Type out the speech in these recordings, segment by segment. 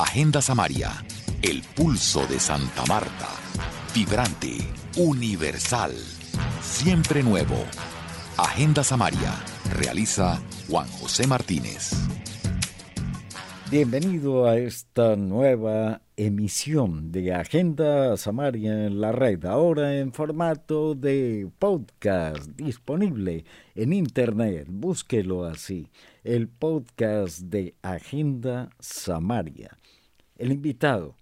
Agenda Samaria, el pulso de Santa Marta. Vibrante, universal, siempre nuevo. Agenda Samaria, realiza Juan José Martínez. Bienvenido a esta nueva emisión de Agenda Samaria en la red, ahora en formato de podcast disponible en internet. Búsquelo así, el podcast de Agenda Samaria. El invitado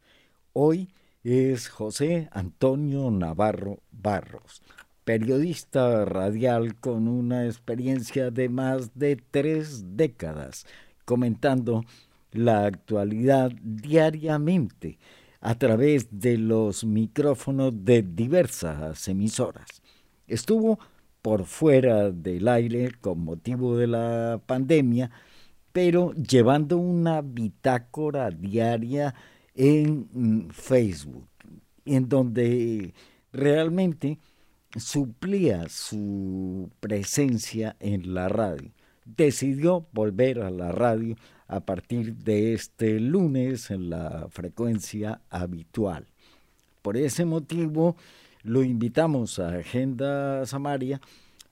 hoy es José Antonio Navarro Barros, periodista radial con una experiencia de más de tres décadas, comentando la actualidad diariamente a través de los micrófonos de diversas emisoras. Estuvo por fuera del aire con motivo de la pandemia, pero llevando una bitácora diaria en mm, Facebook, en donde realmente suplía su presencia en la radio. Decidió volver a la radio a partir de este lunes en la frecuencia habitual. Por ese motivo lo invitamos a Agenda Samaria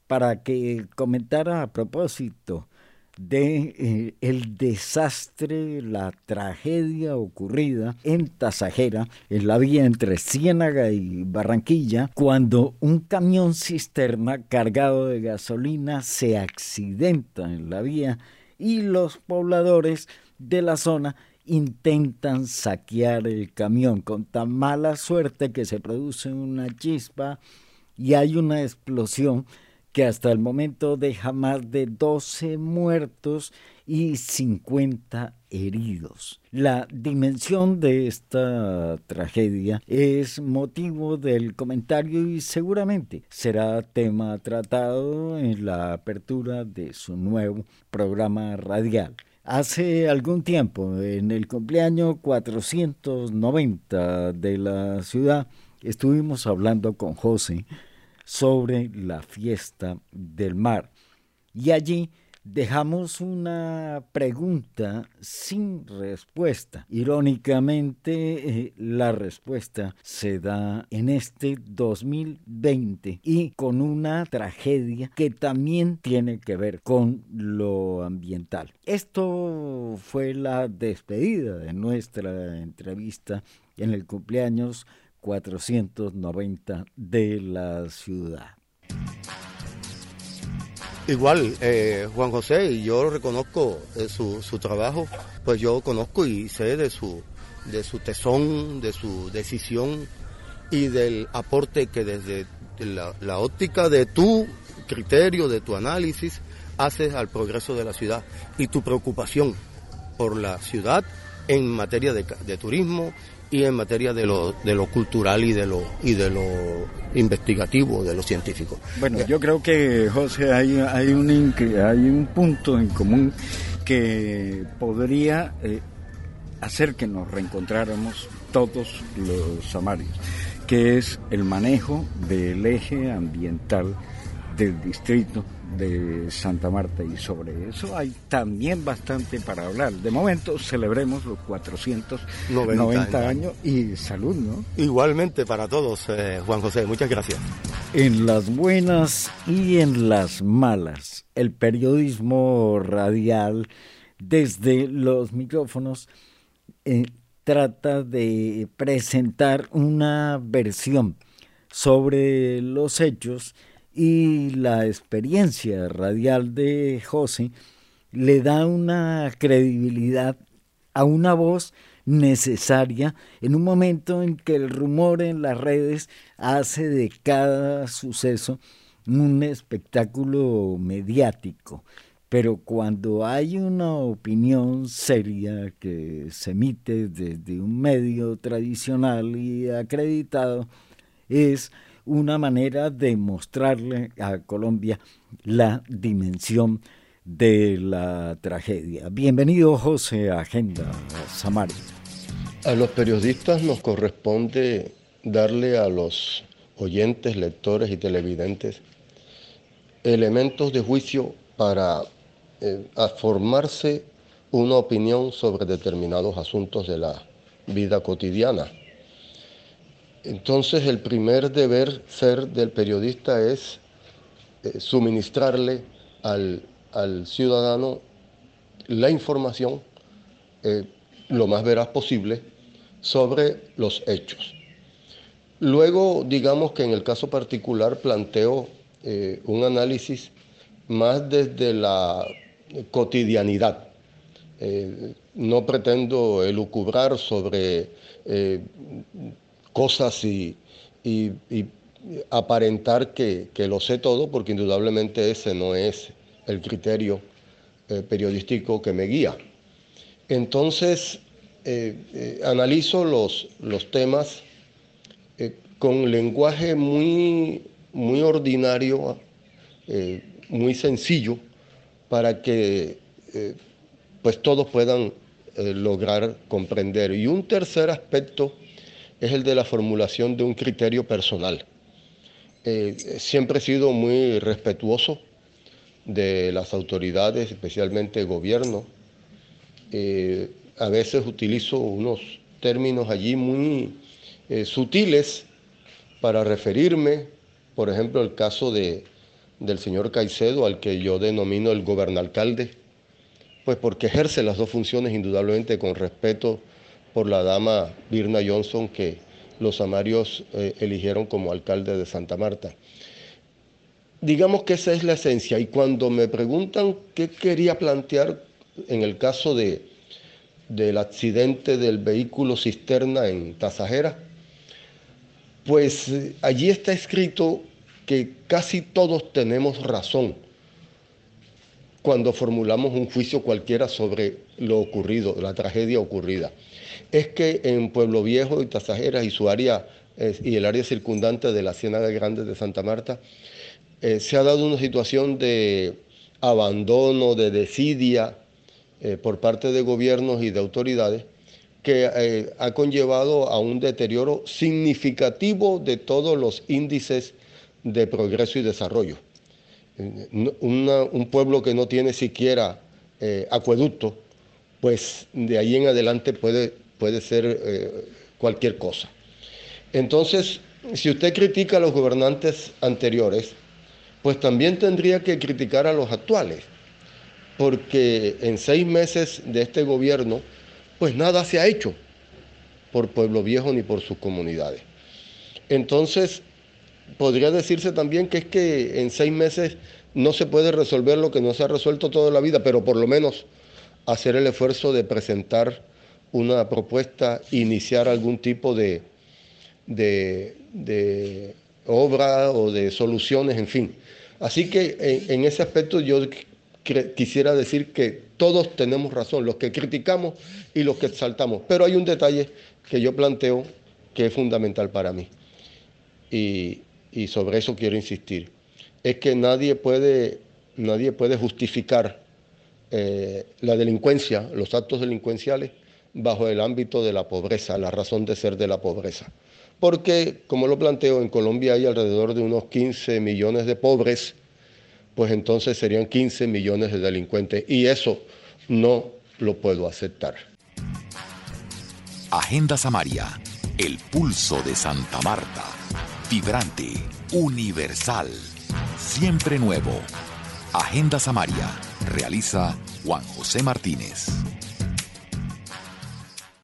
para que comentara a propósito de eh, el desastre, la tragedia ocurrida en Tasajera, en la vía entre Ciénaga y Barranquilla, cuando un camión cisterna cargado de gasolina se accidenta en la vía y los pobladores de la zona intentan saquear el camión. Con tan mala suerte que se produce una chispa y hay una explosión que hasta el momento deja más de 12 muertos y 50 heridos. La dimensión de esta tragedia es motivo del comentario y seguramente será tema tratado en la apertura de su nuevo programa radial. Hace algún tiempo, en el cumpleaños 490 de la ciudad, estuvimos hablando con José sobre la fiesta del mar. Y allí dejamos una pregunta sin respuesta. Irónicamente, eh, la respuesta se da en este 2020 y con una tragedia que también tiene que ver con lo ambiental. Esto fue la despedida de nuestra entrevista en el cumpleaños 490 de la ciudad. Igual, eh, Juan José, yo reconozco eh, su, su, trabajo, pues yo conozco y sé de su, de su tesón, de su decisión y del aporte que desde la, óptica de tu criterio, de tu análisis, haces al progreso de la ciudad y tu preocupación por la ciudad en materia de turismo y en materia de lo, de lo cultural y de lo, y de lo investigativo, de lo científico. Bueno, yo creo que, José, hay, hay, un, hay un punto en común que podría eh, hacer que nos reencontráramos todos los samarios, que es el manejo del eje ambiental del distrito de Santa Marta y sobre eso hay también bastante para hablar. De momento celebremos los 490 años. y salud, ¿no? Igualmente para todos, eh, Juan José, muchas gracias. En las buenas y en las malas, el periodismo radial desde los micrófonos eh, trata de presentar una versión sobre los hechos y la experiencia radial de José le da una credibilidad a una voz necesaria en un momento en que el rumor en las redes hace de cada suceso un espectáculo mediático. Pero cuando hay una opinión seria que se emite desde un medio tradicional y acreditado, es una manera de mostrarle a Colombia la dimensión de la tragedia. Bienvenido José Agenda Samaria. A los periodistas nos corresponde darle a los oyentes, lectores y televidentes elementos de juicio para eh, formarse una opinión sobre determinados asuntos de la vida cotidiana. Entonces el primer deber ser del periodista es eh, suministrarle al, ciudadano la información eh, lo más veraz posible sobre los hechos. Luego, digamos que en el caso particular planteo eh, un análisis más desde la cotidianidad. no pretendo elucubrar sobre cosas y, aparentar que, lo sé todo, porque indudablemente ese no es el criterio eh, periodístico que me guía. Entonces, eh, eh, analizo los, los temas con lenguaje muy, muy ordinario, muy sencillo, para que pues todos puedan lograr comprender. Y un tercer aspecto es el de la formulación de un criterio personal. Eh, siempre he sido muy respetuoso de las autoridades, especialmente el gobierno. Eh, a veces utilizo unos términos allí muy eh, sutiles para referirme, por ejemplo, el caso de, del señor Caicedo, al que yo denomino el gobernalcalde, pues porque ejerce las dos funciones indudablemente con respeto por la dama Birna Johnson que los amarios eh, eligieron como alcalde de Santa Marta. Digamos que esa es la esencia y cuando me preguntan qué quería plantear en el caso de, del accidente del vehículo cisterna en Tasajera, pues eh, allí está escrito que casi todos tenemos razón cuando formulamos un juicio cualquiera sobre lo ocurrido, la tragedia ocurrida es que en Pueblo Viejo y Tasajeras y su área y el área circundante de la Ciénaga Grande de Santa Marta, eh, se ha dado una situación de abandono, de desidia eh, por parte de gobiernos y de autoridades que eh, ha conllevado a un deterioro significativo de todos los índices de progreso y desarrollo. un pueblo que no tiene siquiera acueducto, pues de ahí en adelante puede puede ser eh, cualquier cosa. Entonces, si usted critica a los gobernantes anteriores, pues también tendría que criticar a los actuales, porque en seis meses de este gobierno, pues nada se ha hecho por Pueblo Viejo ni por sus comunidades. Entonces, podría decirse también que es que en seis meses no se puede resolver lo que no se ha resuelto toda la vida, pero por lo menos hacer el esfuerzo de presentar una propuesta, iniciar algún tipo de, de, obra o de soluciones, en fin. Así que en, ese aspecto yo quisiera decir que todos tenemos razón, los que criticamos y los que exaltamos. Pero hay un detalle que yo planteo que es fundamental para mí. Y, sobre eso quiero insistir. Es que nadie puede, nadie puede justificar eh, la delincuencia, los actos delincuenciales, bajo el ámbito de la pobreza, la razón de ser de la pobreza. Porque, como lo planteo, en Colombia hay alrededor de unos 15 millones de pobres, pues entonces serían 15 millones de delincuentes y eso no lo puedo aceptar. Agenda Samaria, el pulso de Santa Marta, vibrante, universal, siempre nuevo. Agenda Samaria, realiza Juan José Martínez.